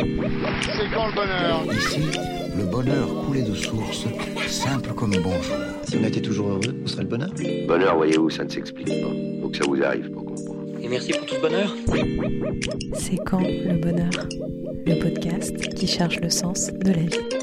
C'est quand le bonheur Ici, le bonheur coulait de source, simple comme bonjour. Si on était toujours heureux, on serait le bonheur. Bonheur, voyez-vous, ça ne s'explique pas. Faut que ça vous arrive pour comprendre. Et merci pour tout ce bonheur. C'est quand le bonheur? Le podcast qui cherche le sens de la vie.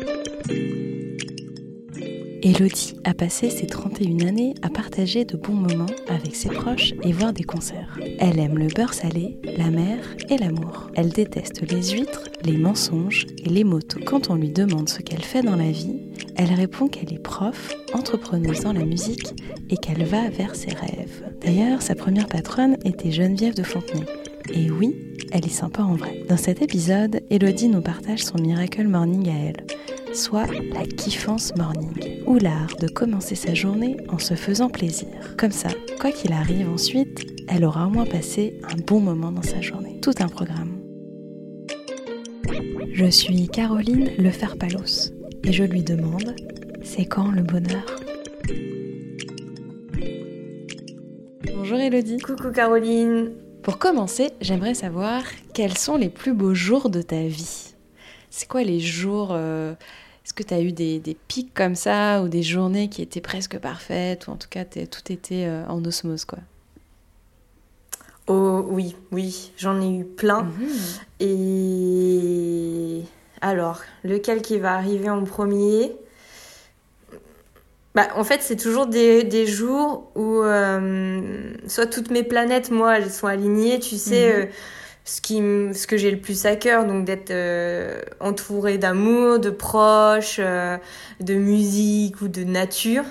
Elodie a passé ses 31 années à partager de bons moments avec ses proches et voir des concerts. Elle aime le beurre salé, la mer et l'amour. Elle déteste les huîtres, les mensonges et les motos. Quand on lui demande ce qu'elle fait dans la vie, elle répond qu'elle est prof, entrepreneuse dans la musique et qu'elle va vers ses rêves. D'ailleurs, sa première patronne était Geneviève de Fontenay. Et oui, elle est sympa en vrai. Dans cet épisode, Elodie nous partage son Miracle Morning à elle soit la kiffance morning, ou l'art de commencer sa journée en se faisant plaisir. Comme ça, quoi qu'il arrive ensuite, elle aura au moins passé un bon moment dans sa journée. Tout un programme. Je suis Caroline Leferpalos et je lui demande c'est quand le bonheur? Bonjour Elodie. Coucou Caroline. Pour commencer, j'aimerais savoir quels sont les plus beaux jours de ta vie? C'est quoi les jours euh, Est-ce que tu as eu des, des, pics comme ça ou des journées qui étaient presque parfaites ou en tout cas tout était euh, en osmose quoi? Oh oui, oui, j'en ai eu plein. Mmh. Et alors, lequel qui va arriver en premier? Bah, en fait, c'est toujours des, des, jours où euh, soit toutes mes planètes, moi, elles sont alignées, tu sais, mmh. euh, ce, qui, ce que j'ai le plus à cœur, donc d'être euh, entourée d'amour, de proches, euh, de musique ou de nature,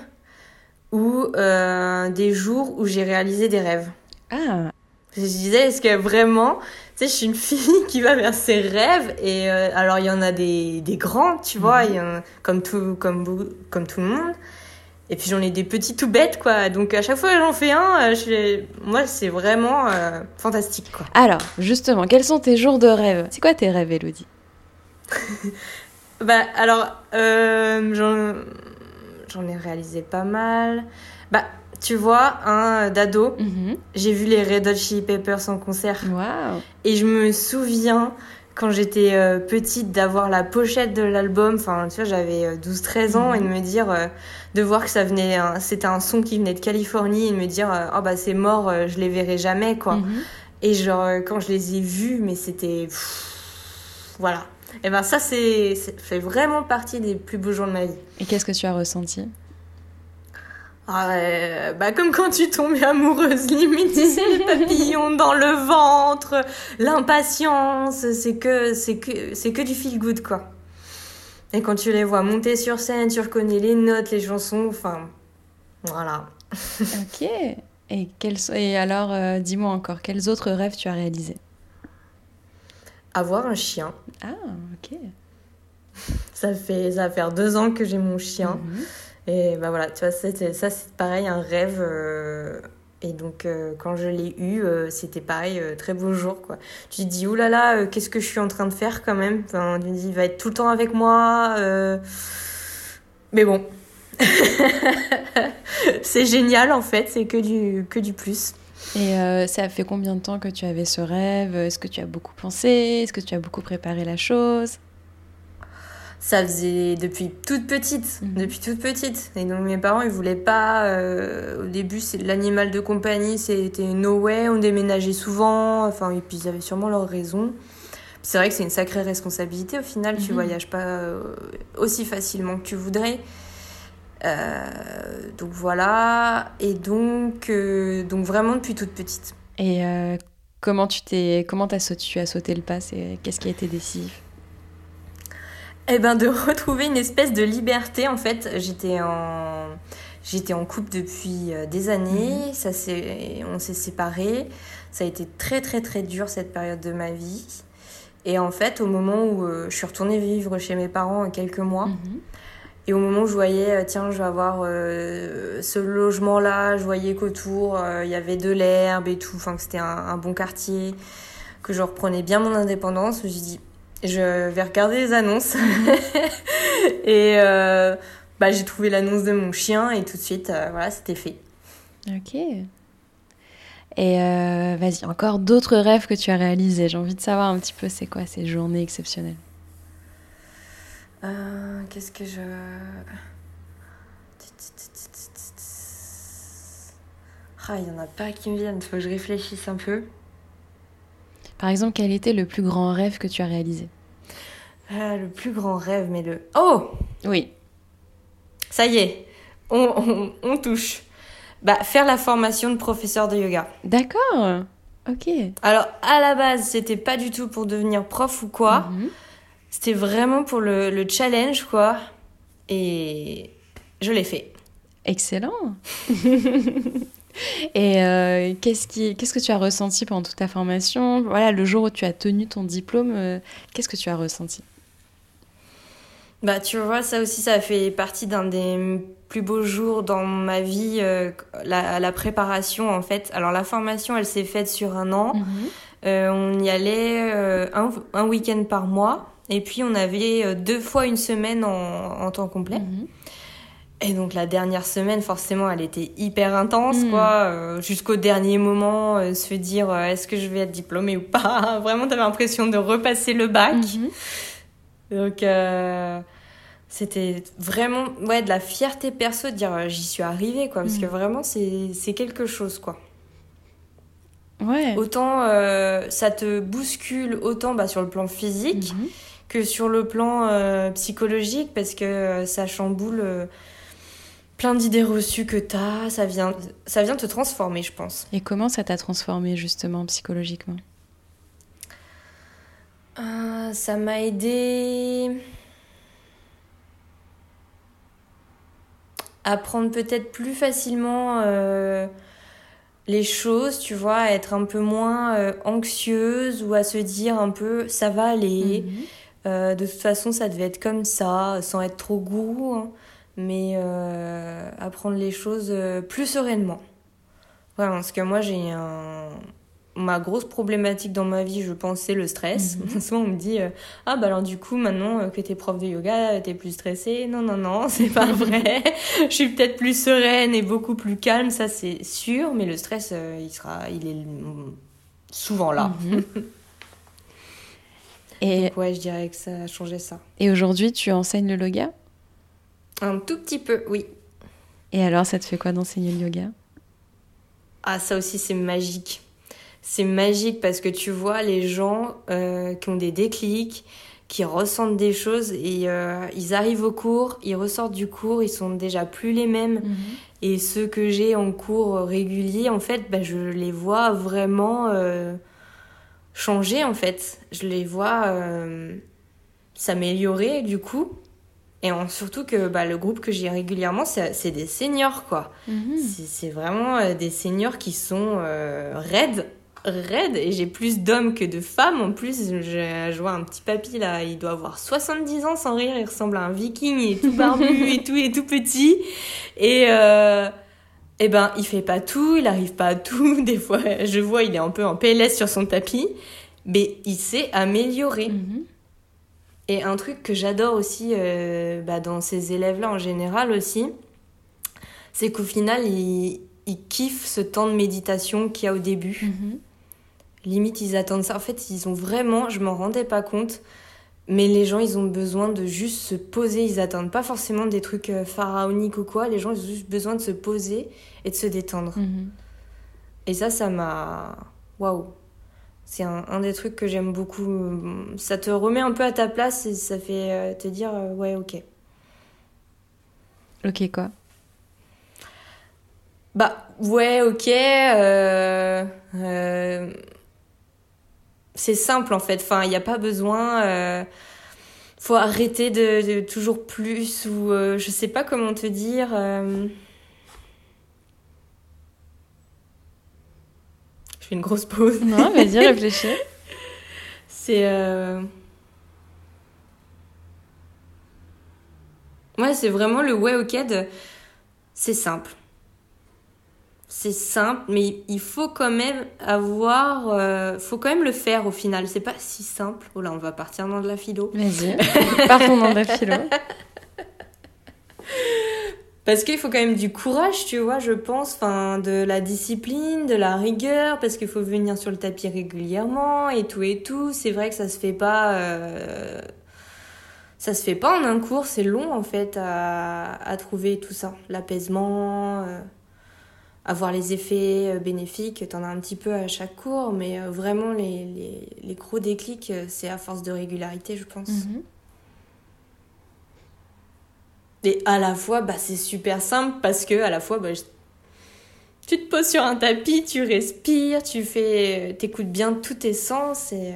ou euh, des jours où j'ai réalisé des rêves. Ah. Je disais, est-ce que vraiment, tu sais, je suis une fille qui va vers ses rêves, et alors il y en a des, des grands, tu vois, Mhm. y en comme tout, comme, comme tout le monde. Et puis j'en ai des petits tout bêtes, quoi. Donc à chaque fois que j'en fais un, euh, je moi c'est vraiment euh, fantastique, quoi. Alors, justement, quels sont tes jours de rêve? C'est quoi tes rêves, Elodie? Bah alors, euh, j'en, ai réalisé pas mal. Bah, tu vois, un d'ado, Mhm. j'ai vu les Red Hot Chili Peppers en concert. Waouh Et je me souviens, quand j'étais euh, petite, d'avoir la pochette de l'album. Enfin, tu vois, j'avais euh, 12-13 ans, et de me dire, euh, de voir que ça venait, c'était un son qui venait de Californie, et de me dire, euh, oh bah c'est mort, euh, je les verrai jamais, quoi. Mhm. Et genre, euh, quand je les ai vus, mais c'était. Voilà. Et ben ça, c'est, fait vraiment partie des plus beaux jours de ma vie. Et qu'est-ce que tu as ressenti? Euh, bah comme quand tu tombes amoureuse, limite, tu sais, les papillons dans le ventre, l'impatience, c'est que, c'est que, c'est que du feel good, quoi. Et quand tu les vois monter sur scène, tu reconnais les notes, les chansons, enfin, voilà. Ok. Et, quels et alors, euh, dis-moi encore, quels autres rêves tu as réalisés? Avoir un chien. Ah, ok. Ça fait, ça va faire deux ans que j'ai mon chien. Mhm. Et bah voilà, tu vois, ça c'est pareil, un rêve. euh, et donc euh, quand je l'ai eu, euh, c'était pareil, très beau jour quoi. Tu te dis, oulala, qu'est-ce que je suis en train de faire quand même? Enfin, Tu te dis, il va être tout le temps avec moi. Mais bon. c'est génial en fait, c'est que du, que du plus. Et ça fait combien de temps que tu avais ce rêve? Est-ce que tu as beaucoup pensé? Est-ce que tu as beaucoup préparé la chose? Ça faisait depuis toute petite, Mhm. depuis toute petite. Et donc mes parents, ils voulaient pas. euh, au début, c'est l'animal de compagnie, c'était no way. On déménageait souvent. Enfin, et puis ils avaient sûrement leurs raisons. C'est vrai que c'est une sacrée responsabilité au final. Tu Mhm. voyages pas euh, aussi facilement que tu voudrais. Euh, donc voilà. Et donc, donc vraiment depuis toute petite. Et comment tu t'es, comment sauté, tu as sauté le pas? C'est qu'est-ce qui a été décisif? Eh ben de retrouver une espèce de liberté en fait. J'étais en j'étais en couple depuis euh, des années, ça s'est on s'est séparés. Ça a été très très très dur cette période de ma vie. Et en fait, au moment où euh, je suis retournée vivre chez mes parents euh, quelques mois, Mhm. et au moment où je voyais, tiens, je vais avoir euh, ce logement-là, je voyais qu'autour, euh, il y avait de l'herbe et tout, enfin que c'était un, un bon quartier, que je reprenais bien mon indépendance, je me suis dit, je vais regarder les annonces. et euh, bah, j'ai trouvé l'annonce de mon chien et tout de suite, euh, voilà, c'était fait. Ok. Et euh, vas-y, encore d'autres rêves que tu as réalisés. J'ai envie de savoir un petit peu c'est quoi ces journées exceptionnelles? Qu'est-ce que je. Ah, il n'y en a pas qui me viennent, faut que je réfléchisse un peu. Par exemple, quel était le plus grand rêve que tu as réalisé? Ah, le plus grand rêve, mais le. Oh Oui. Ça y est, on, on, on touche. Bah, faire la formation de professeur de yoga. D'accord. Ok. Alors, à la base, c'était pas du tout pour devenir prof ou quoi. Mhm. C'était vraiment pour le, le challenge, quoi. Et je l'ai fait. Excellent. Et euh, qu'est-ce qui, qu'est-ce que tu as ressenti pendant toute ta formation? Voilà, le jour où tu as tenu ton diplôme, euh, qu'est-ce que tu as ressenti? Bah, tu vois, ça aussi, ça fait partie d'un des plus beaux jours dans ma vie, euh, la, la préparation, en fait. Alors, la formation, elle s'est faite sur un an. Euh, on y allait euh, un, un week-end par mois. Et puis, on avait deux fois une semaine en, en temps complet. Mhm. Et donc la dernière semaine, forcément, elle était hyper intense, Mm. quoi. Jusqu'au dernier moment, se dire est-ce que je vais être diplômée ou pas? Vraiment, t'avais l'impression de repasser le bac. Mhm. Donc c'était vraiment ouais de la fierté perso de dire euh, j'y suis arrivée, quoi. Parce Mm. que vraiment, c'est c'est quelque chose, quoi. Ouais. Autant euh, ça te bouscule autant bah, sur le plan physique Mhm. que sur le plan euh, psychologique parce que euh, ça chamboule plein d'idées reçues que t'as, ça vient, ça vient te transformer, je pense. Et comment ça t'a transformé justement psychologiquement? Ça m'a aidé à prendre peut-être plus facilement euh, les choses, tu vois, à être un peu moins euh, anxieuse ou à se dire un peu ça va aller. Mhm. Euh, de toute façon, ça devait être comme ça, sans être trop gourou, hein, mais euh, à prendre les choses plus sereinement. Voilà, parce que moi, j'ai un... Ma grosse problématique dans ma vie, je pense, c'est le stress. Souvent, on me dit euh, Ah, bah alors, du coup, maintenant euh, que t'es prof de yoga, euh, t'es plus stressée. Non, non, non, c'est pas vrai. je suis peut-être plus sereine et beaucoup plus calme, ça, c'est sûr, mais le stress, euh, il sera. Il est souvent là. Mhm. Et, Donc, ouais, je dirais que ça a changé ça. et aujourd'hui, tu enseignes le yoga? Un tout petit peu, oui. Et alors, ça te fait quoi d'enseigner le yoga? Ah, ça aussi, c'est magique. C'est magique parce que tu vois les gens euh, qui ont des déclics, qui ressentent des choses et euh, ils arrivent au cours, ils ressortent du cours, ils sont déjà plus les mêmes. Et ceux que j'ai en cours régulier, en fait, bah, je les vois vraiment euh, changer, en fait. Je les vois euh, s'améliorer, du coup. Et en- surtout que bah, le groupe que j'ai régulièrement, c'est des seniors, quoi. Mhm. C'est c'est vraiment des seniors qui sont raides, raides. Et j'ai plus d'hommes que de femmes. En plus, je, je vois un petit papy là, il doit avoir 70 ans sans rire. Il ressemble à un viking, il est tout barbu et tout, et tout petit. Et, euh, eh ben, il fait pas tout, il arrive pas à tout. Des fois, je vois, il est un peu en PLS sur son tapis. Mais il s'est amélioré. Mhm. Et un truc que j'adore aussi euh, bah, dans ces élèves-là en général aussi, c'est qu'au final, ils, ils kiffent ce temps de méditation qu'il y a au début. Mhm. Limite, ils attendent ça. En fait, ils ont vraiment, je m'en rendais pas compte, mais les gens, ils ont besoin de juste se poser. Ils attendent pas forcément des trucs euh, pharaoniques ou quoi. Les gens, ils ont juste besoin de se poser et de se détendre. Mhm. Et ça, ça m'a. Waouh! C'est un, un des trucs que j'aime beaucoup. Ça te remet un peu à ta place et ça fait euh, te dire euh, ouais, ok. Ok, quoi Bah, ouais, ok. euh, euh, c'est simple en fait. Enfin, il n'y a pas besoin. euh, faut arrêter de, de toujours plus ou euh, je sais pas comment te dire. euh. Je fais une grosse pause. Non, vas-y, réfléchis. C'est. Euh... Ouais, c'est vraiment le ouais, ok de. C'est simple. C'est simple, mais il faut quand même avoir. euh, faut quand même le faire au final. C'est pas si simple. Oh là, on va partir dans de la philo. Vas-y, partons dans la philo. Parce qu'il faut quand même du courage, tu vois, je pense, enfin, de la discipline, de la rigueur, parce qu'il faut venir sur le tapis régulièrement et tout et tout. C'est vrai que ça se fait pas, euh, ça se fait pas en un cours, c'est long en fait à, à trouver tout ça, l'apaisement, euh, avoir les effets euh, bénéfiques. T'en as un petit peu à chaque cours, mais euh, vraiment les, les, les gros déclics, euh, c'est à force de régularité, je pense. Mhm. Et à la fois, bah, c'est super simple parce que à la fois, bah, je- tu te poses sur un tapis, tu respires, tu fais, t'écoutes bien tous tes sens et,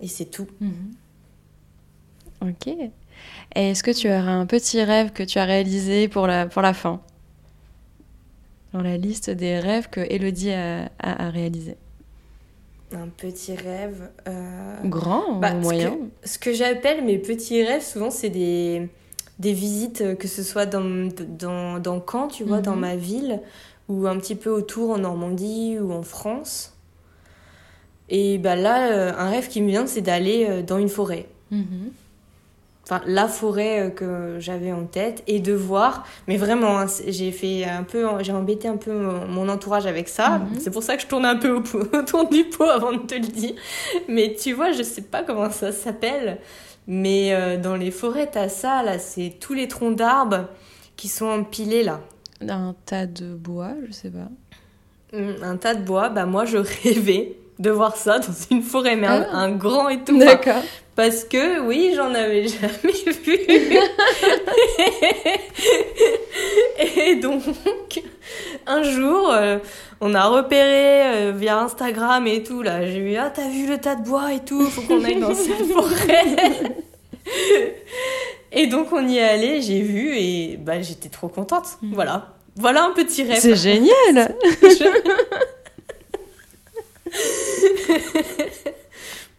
et c'est tout. Mhm. Ok. Est-ce que tu aurais un petit rêve que tu as réalisé pour la, pour la fin? Dans la liste des rêves que Elodie a, a, a réalisé. Un petit rêve. euh, Grand Bah, ou moyen Ce que j'appelle mes petits rêves, souvent, c'est des, des visites, euh, que ce soit dans, dans, dans Caen, tu vois, dans Mhm. ma ville, ou un petit peu autour en Normandie ou en France. Et bah là, euh, un rêve qui me vient, c'est d'aller dans une forêt. Mhm. Enfin, la forêt euh, que j'avais en tête et de voir. Mais vraiment, hein, j'ai fait un peu, j'ai embêté un peu mon, mon entourage avec ça. Mhm. C'est pour ça que je tourne un peu au autour du pot avant de te le dire. Mais tu vois, je sais pas comment ça s'appelle. Mais euh, dans les forêts, t'as ça, là, c'est tous les troncs d'arbres qui sont empilés, là. Un tas de bois, je sais pas. Hum, Un tas de bois, bah moi, je rêvais de voir ça dans une forêt, mais un, Ah. un grand et tout. D'accord. Parce que oui, j'en avais jamais vu. Et donc, un jour, euh, on a repéré euh, via Instagram et tout, là, j'ai vu, ah, t'as vu le tas de bois et tout, faut qu'on aille dans cette forêt. et donc, on y est allé, j'ai vu et bah, j'étais trop contente. Voilà. Voilà un petit rêve. C'est génial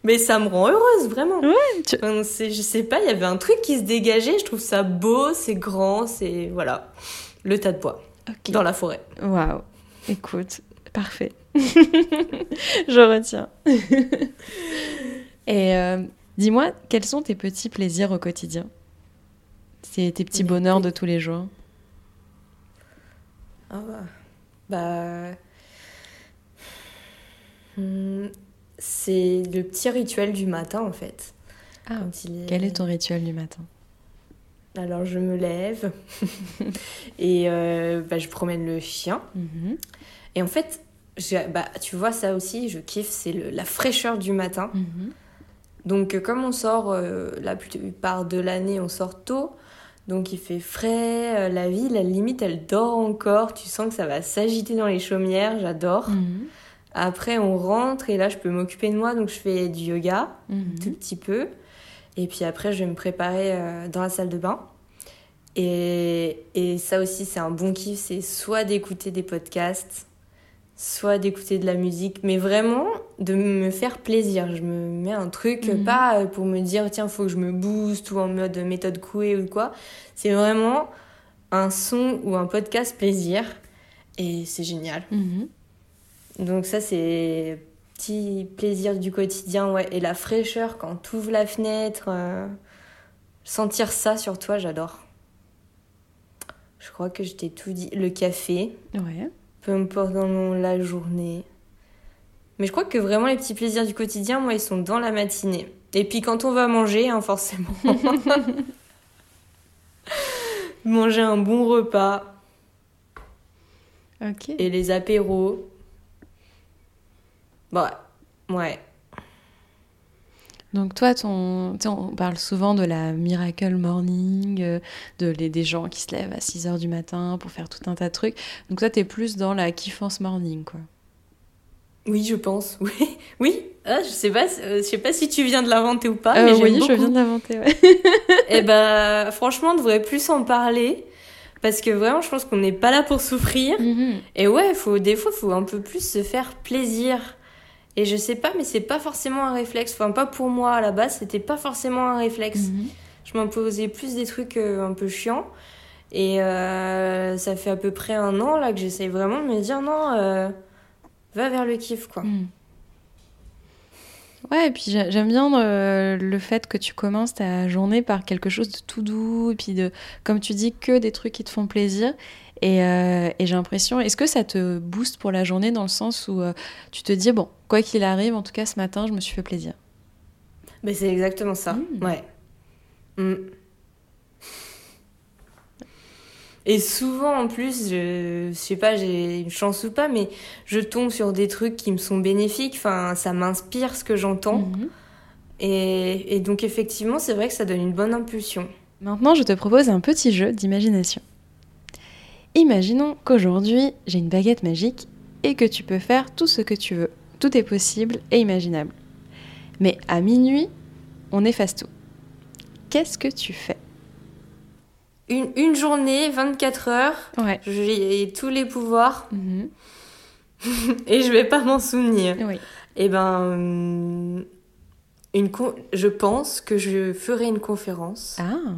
Mais ça me rend heureuse, vraiment. tu- Enfin, c'est- je sais pas, il y avait un truc qui se dégageait. Je trouve ça beau, c'est grand, c'est. Voilà. Le tas de bois dans la forêt. Waouh. Écoute, parfait. je retiens. Et euh, dis-moi, quels sont tes petits plaisirs au quotidien? C'est tes petits bonheurs petits- de tous les jours? Ah bah. Bah. Hmm, C'est le petit rituel du matin, en fait. Ah, est- quel est ton rituel du matin? Alors, je me lève et euh, bah, je promène le chien. Mhm. Et en fait, bah, tu vois, ça aussi, je kiffe, c'est la fraîcheur du matin. Mhm. Donc, euh, comme on sort euh, la plupart de l'année, on sort tôt. Donc, il fait frais. la ville, à la limite, elle dort encore. Tu sens que ça va s'agiter dans les chaumières. J'adore. Mhm. Après, on rentre et là, je peux m'occuper de moi. Donc, je fais du yoga, Mhm. tout petit peu. Et puis après, je vais me préparer euh, dans la salle de bain. Et, et ça aussi, c'est un bon kiff. C'est soit d'écouter des podcasts, soit d'écouter de la musique. Mais vraiment, de me faire plaisir. Je me mets un truc, Mhm. pas euh, pour me dire, tiens, faut que je me booste ou en mode méthode couée ou quoi. C'est vraiment un son ou un podcast plaisir. Et c'est génial. Mhm. Donc ça, c'est petit plaisir du quotidien, ouais. Et la fraîcheur quand tu ouvres la fenêtre, euh, sentir ça sur toi, j'adore. Je crois que je t'ai tout dit. Le café, Ouais. peu importe dans la journée. Mais je crois que vraiment les petits plaisirs du quotidien, moi, ils sont dans la matinée. Et puis quand on va manger, hein, forcément. manger un bon repas Ok. et les apéros. Ouais. Ouais. Donc toi, ton, on parle souvent de la miracle morning, euh, de les, des gens qui se lèvent à 6 heures du matin pour faire tout un tas de trucs. Donc toi, t'es plus dans la kiffance morning, quoi. Oui, je pense. Oui, oui. Ah, je sais pas, euh, je sais pas si tu viens de l'inventer ou pas, Euh, mais oui, je viens de l'inventer, ouais. Et ben, franchement, on devrait plus en parler parce que vraiment, je pense qu'on n'est pas là pour souffrir. Mhm. Et ouais, faut des fois, faut un peu plus se faire plaisir. Et je sais pas, mais c'est pas forcément un réflexe. Enfin, pas pour moi à la base, c'était pas forcément un réflexe. Mhm. Je m'imposais plus des trucs euh, un peu chiants. Et euh, ça fait à peu près un an là que j'essaye vraiment de me dire non, euh, va vers le kiff quoi. Mhm. Ouais, et puis j'a- j'aime bien euh, le fait que tu commences ta journée par quelque chose de tout doux, et puis de, comme tu dis, que des trucs qui te font plaisir. Et, euh, et j'ai l'impression, est-ce que ça te booste pour la journée dans le sens où euh, tu te dis, bon, quoi qu'il arrive, en tout cas ce matin, je me suis fait plaisir? Mais c'est exactement ça. Mm. Ouais. Mm. Et souvent en plus, je, je sais pas, j'ai une chance ou pas, mais je tombe sur des trucs qui me sont bénéfiques. Enfin, ça m'inspire ce que j'entends. Mhm. Et, et donc effectivement, c'est vrai que ça donne une bonne impulsion. Maintenant, je te propose un petit jeu d'imagination. Imaginons qu'aujourd'hui, j'ai une baguette magique et que tu peux faire tout ce que tu veux. Tout est possible et imaginable. Mais à minuit, on efface tout. Qu'est-ce que tu fais? Une, une journée, 24 heures, Ouais. j'ai tous les pouvoirs Mhm. et je vais pas m'en souvenir. Oui. Eh ben, une con- je pense que je ferai une conférence. Ah,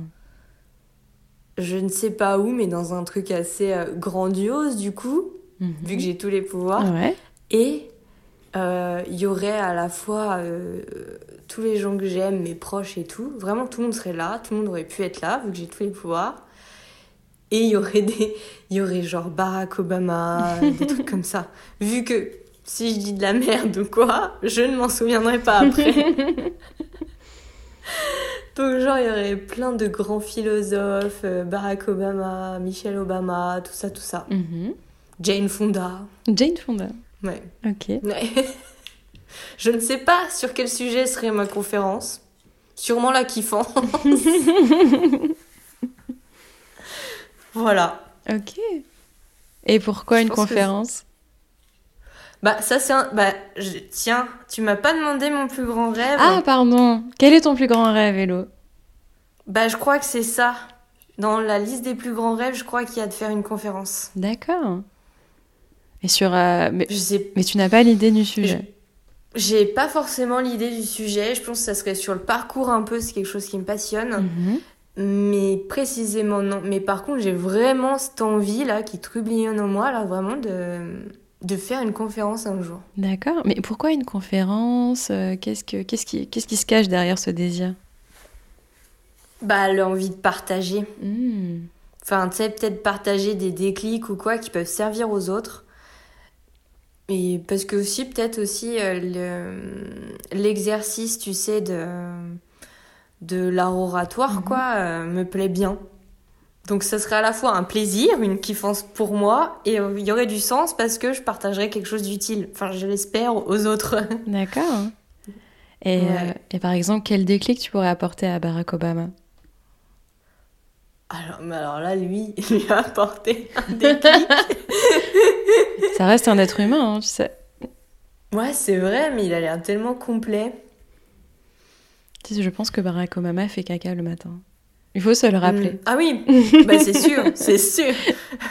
Je ne sais pas où, mais dans un truc assez euh, grandiose du coup, Mhm. vu que j'ai tous les pouvoirs. Ouais. Et euh, il y aurait à la fois euh, tous les gens que j'aime, mes proches et tout. Vraiment, tout le monde serait là, tout le monde aurait pu être là, vu que j'ai tous les pouvoirs. Et il y aurait des, il y aurait genre Barack Obama, des trucs comme ça. Vu que si je dis de la merde ou quoi, je ne m'en souviendrai pas après. Donc genre il y aurait plein de grands philosophes, euh, Barack Obama, Michelle Obama, tout ça, tout ça. Mhm. Jane Fonda. Jane Fonda. Ouais. Ok. Ouais. Je ne sais pas sur quel sujet serait ma conférence. Sûrement la kiffant. voilà. Ok. Et pourquoi Je une conférence? Bah ça c'est un... Bah je- tiens, tu m'as pas demandé mon plus grand rêve. Ah, pardon. Quel est ton plus grand rêve, Hello? Bah je crois que c'est ça. Dans la liste des plus grands rêves, je crois qu'il y a de faire une conférence. D'accord. Et sur. euh, mais, Je sais mais tu n'as pas l'idée du sujet. J'ai pas forcément l'idée du sujet. Je pense que ça serait sur le parcours un peu. C'est quelque chose qui me passionne. Mhm. Mais précisément non. Mais par contre, j'ai vraiment cette envie là qui trublionnne en moi là vraiment de de faire une conférence un jour. D'accord. Mais pourquoi une conférence Euh, Qu'est-ce que qu'est-ce qui qu'est-ce qui se cache derrière ce désir? Bah l'envie de partager. Hmm. Enfin, tu sais, peut-être partager des déclics ou quoi qui peuvent servir aux autres. Et parce que aussi, peut-être aussi, euh, le- l'exercice, tu sais, de, de l'art oratoire, Mhm. quoi, euh, me plaît bien. Donc, ça serait à la fois un plaisir, une kiffance pour moi, et euh, il y aurait du sens parce que je partagerais quelque chose d'utile. Enfin, je l'espère aux autres. D'accord. Et, Ouais. euh, et par exemple, quel déclic tu pourrais apporter à Barack Obama? Alors, mais alors là, lui, il lui a apporté un déclic. Ça reste un être humain, hein, tu sais. ouais, c'est vrai, mais il a l'air tellement complet. Tu sais, Je pense que Barack Obama fait caca le matin. Il faut se le rappeler. Mm. Ah oui, bah c'est sûr, c'est sûr.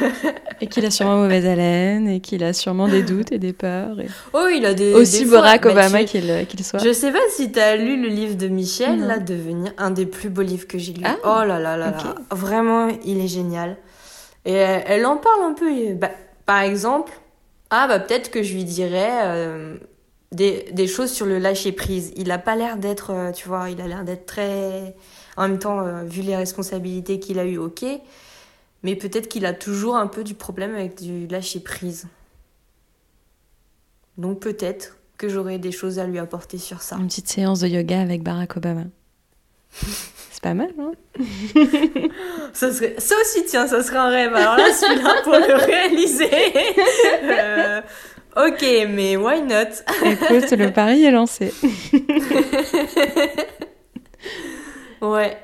Et qu'il a sûrement mauvaise haleine, et qu'il a sûrement des doutes et des peurs. et- Oh, il a des. Aussi des fois- Barack bah, Obama tu- qu'il soit. Je sais pas si t'as lu le livre de Michel, Non. là, devenir un des plus beaux livres que j'ai lu. Ah, oh là là là là, vraiment, il est génial. Et elle, elle en parle un peu. bah, par exemple, ah bah peut-être que je lui dirais euh, des, des choses sur le lâcher prise. Il a pas l'air d'être, euh, tu vois, il a l'air d'être très. En même temps, euh, vu les responsabilités qu'il a eues, ok. Mais peut-être qu'il a toujours un peu du problème avec du lâcher prise. Donc peut-être que j'aurai des choses à lui apporter sur ça. Une petite séance de yoga avec Barack Obama. C'est pas mal, hein Ça, serait... ça aussi, tiens, ça serait un rêve. Alors là, celui-là, pour le réaliser. euh, Ok, mais why not? Écoute, le pari est lancé. Ouais.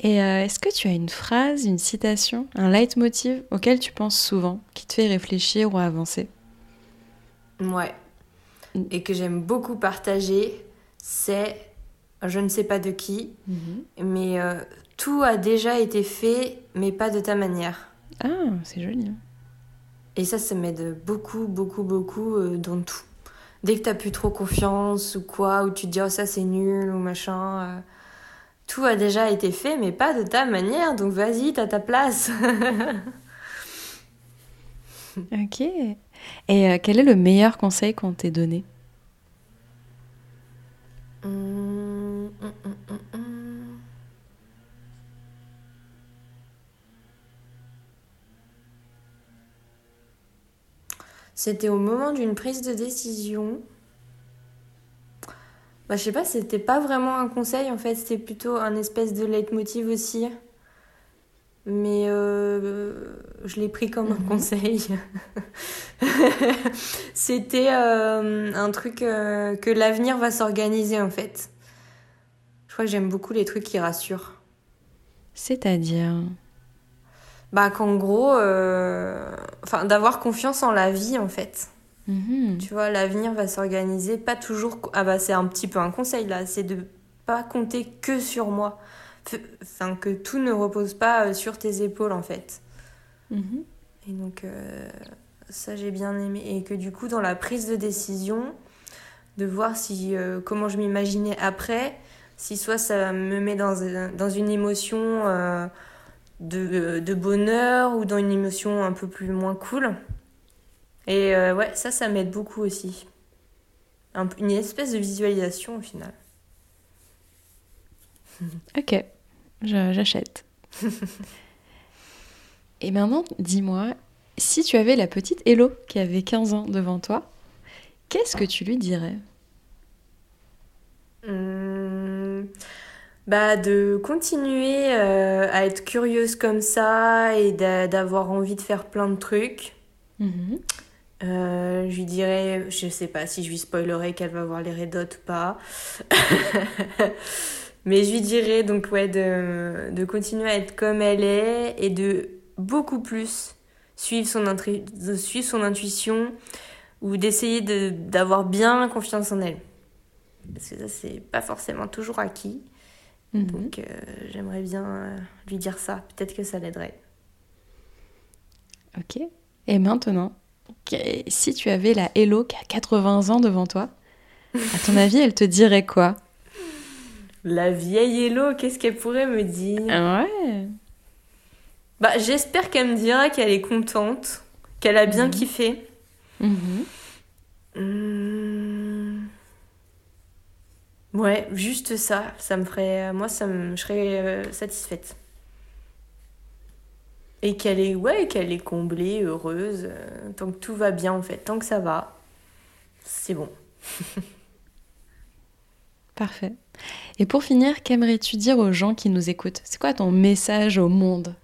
Et euh, est-ce que tu as une phrase, une citation, un leitmotiv auquel tu penses souvent, qui te fait réfléchir ou avancer? Ouais. Mm. Et que j'aime beaucoup partager, c'est, je ne sais pas de qui, mais euh, tout a déjà été fait, mais pas de ta manière. Ah, c'est joli. hein. Et ça, ça m'aide beaucoup, beaucoup, beaucoup euh, dans tout. Dès que t'as plus trop confiance ou quoi, ou tu te dis oh ça c'est nul ou machin, tout a déjà été fait, mais pas de ta manière, donc vas-y, t'as ta place. Ok. Et euh, quel est le meilleur conseil qu'on t'ait donné? Hum, hum, hum. C'était au moment d'une prise de décision. Bah, je sais pas, c'était pas vraiment un conseil en fait, c'était plutôt un espèce de leitmotiv aussi. Mais euh, je l'ai pris comme un Mhm. conseil. c'était euh, un truc euh, que l'avenir va s'organiser en fait. Je crois que j'aime beaucoup les trucs qui rassurent. C'est-à-dire. Bah qu'en gros, enfin d'avoir confiance en la vie en fait. Mhm. Tu vois, l'avenir va s'organiser, pas toujours. Ah bah c'est un petit peu un conseil là, c'est de pas compter que sur moi. Enfin que tout ne repose pas euh, sur tes épaules en fait. Mhm. Et donc euh, ça j'ai bien aimé et que du coup dans la prise de décision, de voir si euh, comment je m'imaginais après, si soit ça me met dans, dans une émotion euh, de, de bonheur ou dans une émotion un peu plus moins cool. Et euh, ouais, ça, ça m'aide beaucoup aussi. Un- une espèce de visualisation au final. Ok, j'achète. Et maintenant, dis-moi, si tu avais la petite Hello qui avait 15 ans devant toi, qu'est-ce que tu lui dirais? Hum, bah, de continuer euh, à être curieuse comme ça et d'a- d'avoir envie de faire plein de trucs. Mhm. Euh, je lui dirais, je sais pas si je lui spoilerai qu'elle va voir les Red Hot ou pas. Mais je lui dirais donc ouais de, de continuer à être comme elle est et de beaucoup plus suivre son, intri- de suivre son intuition ou d'essayer de- d'avoir bien confiance en elle. Parce que ça, c'est pas forcément toujours acquis. Mhm. Donc euh, j'aimerais bien euh, lui dire ça. Peut-être que ça l'aiderait. Ok. Et maintenant, si tu avais la Hello qui a 80 ans devant toi, à ton avis, elle te dirait quoi? La vieille Hello, qu'est-ce qu'elle pourrait me dire? Ouais. Bah, j'espère qu'elle me dira qu'elle est contente, qu'elle a bien Mhm. kiffé. Mhm. Hum. Ouais, juste ça, ça me ferait, moi, ça me, je serais euh, satisfaite. Et qu'elle est, ouais, qu'elle est comblée, heureuse, euh, tant que tout va bien en fait, tant que ça va, c'est bon. Parfait. Et pour finir, qu'aimerais-tu dire aux gens qui nous écoutent? C'est quoi ton message au monde?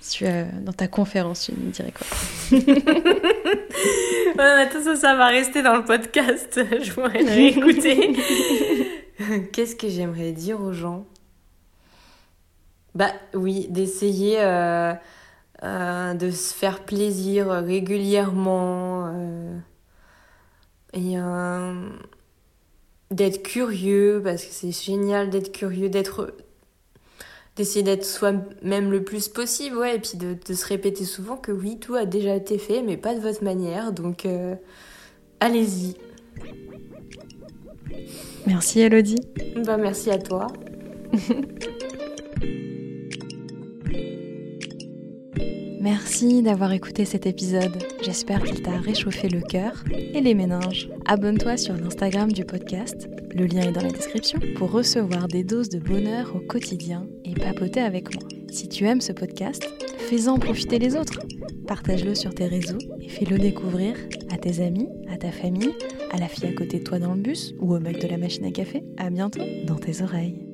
Si tu, euh, Dans ta conférence, tu me dirais quoi? Ouais, attends, ça, ça va rester dans le podcast. Je pourrais le réécouter. Qu'est-ce que j'aimerais dire aux gens? Bah oui, d'essayer euh, euh, de se faire plaisir régulièrement euh, et euh, d'être curieux parce que c'est génial d'être curieux, d'être d'essayer d'être soi-même le plus possible, ouais, et puis de, de se répéter souvent que oui, tout a déjà été fait, mais pas de votre manière, donc allez-y. Merci Elodie. Bah merci à toi. Merci d'avoir écouté cet épisode. J'espère qu'il t'a réchauffé le cœur et les méninges. Abonne-toi sur l'Instagram du podcast, le lien est dans la description, pour recevoir des doses de bonheur au quotidien et papoter avec moi. Si tu aimes ce podcast, fais-en profiter les autres. Partage-le sur tes réseaux et fais-le découvrir à tes amis, à ta famille, à la fille à côté de toi dans le bus ou au mec de la machine à café. À bientôt dans tes oreilles.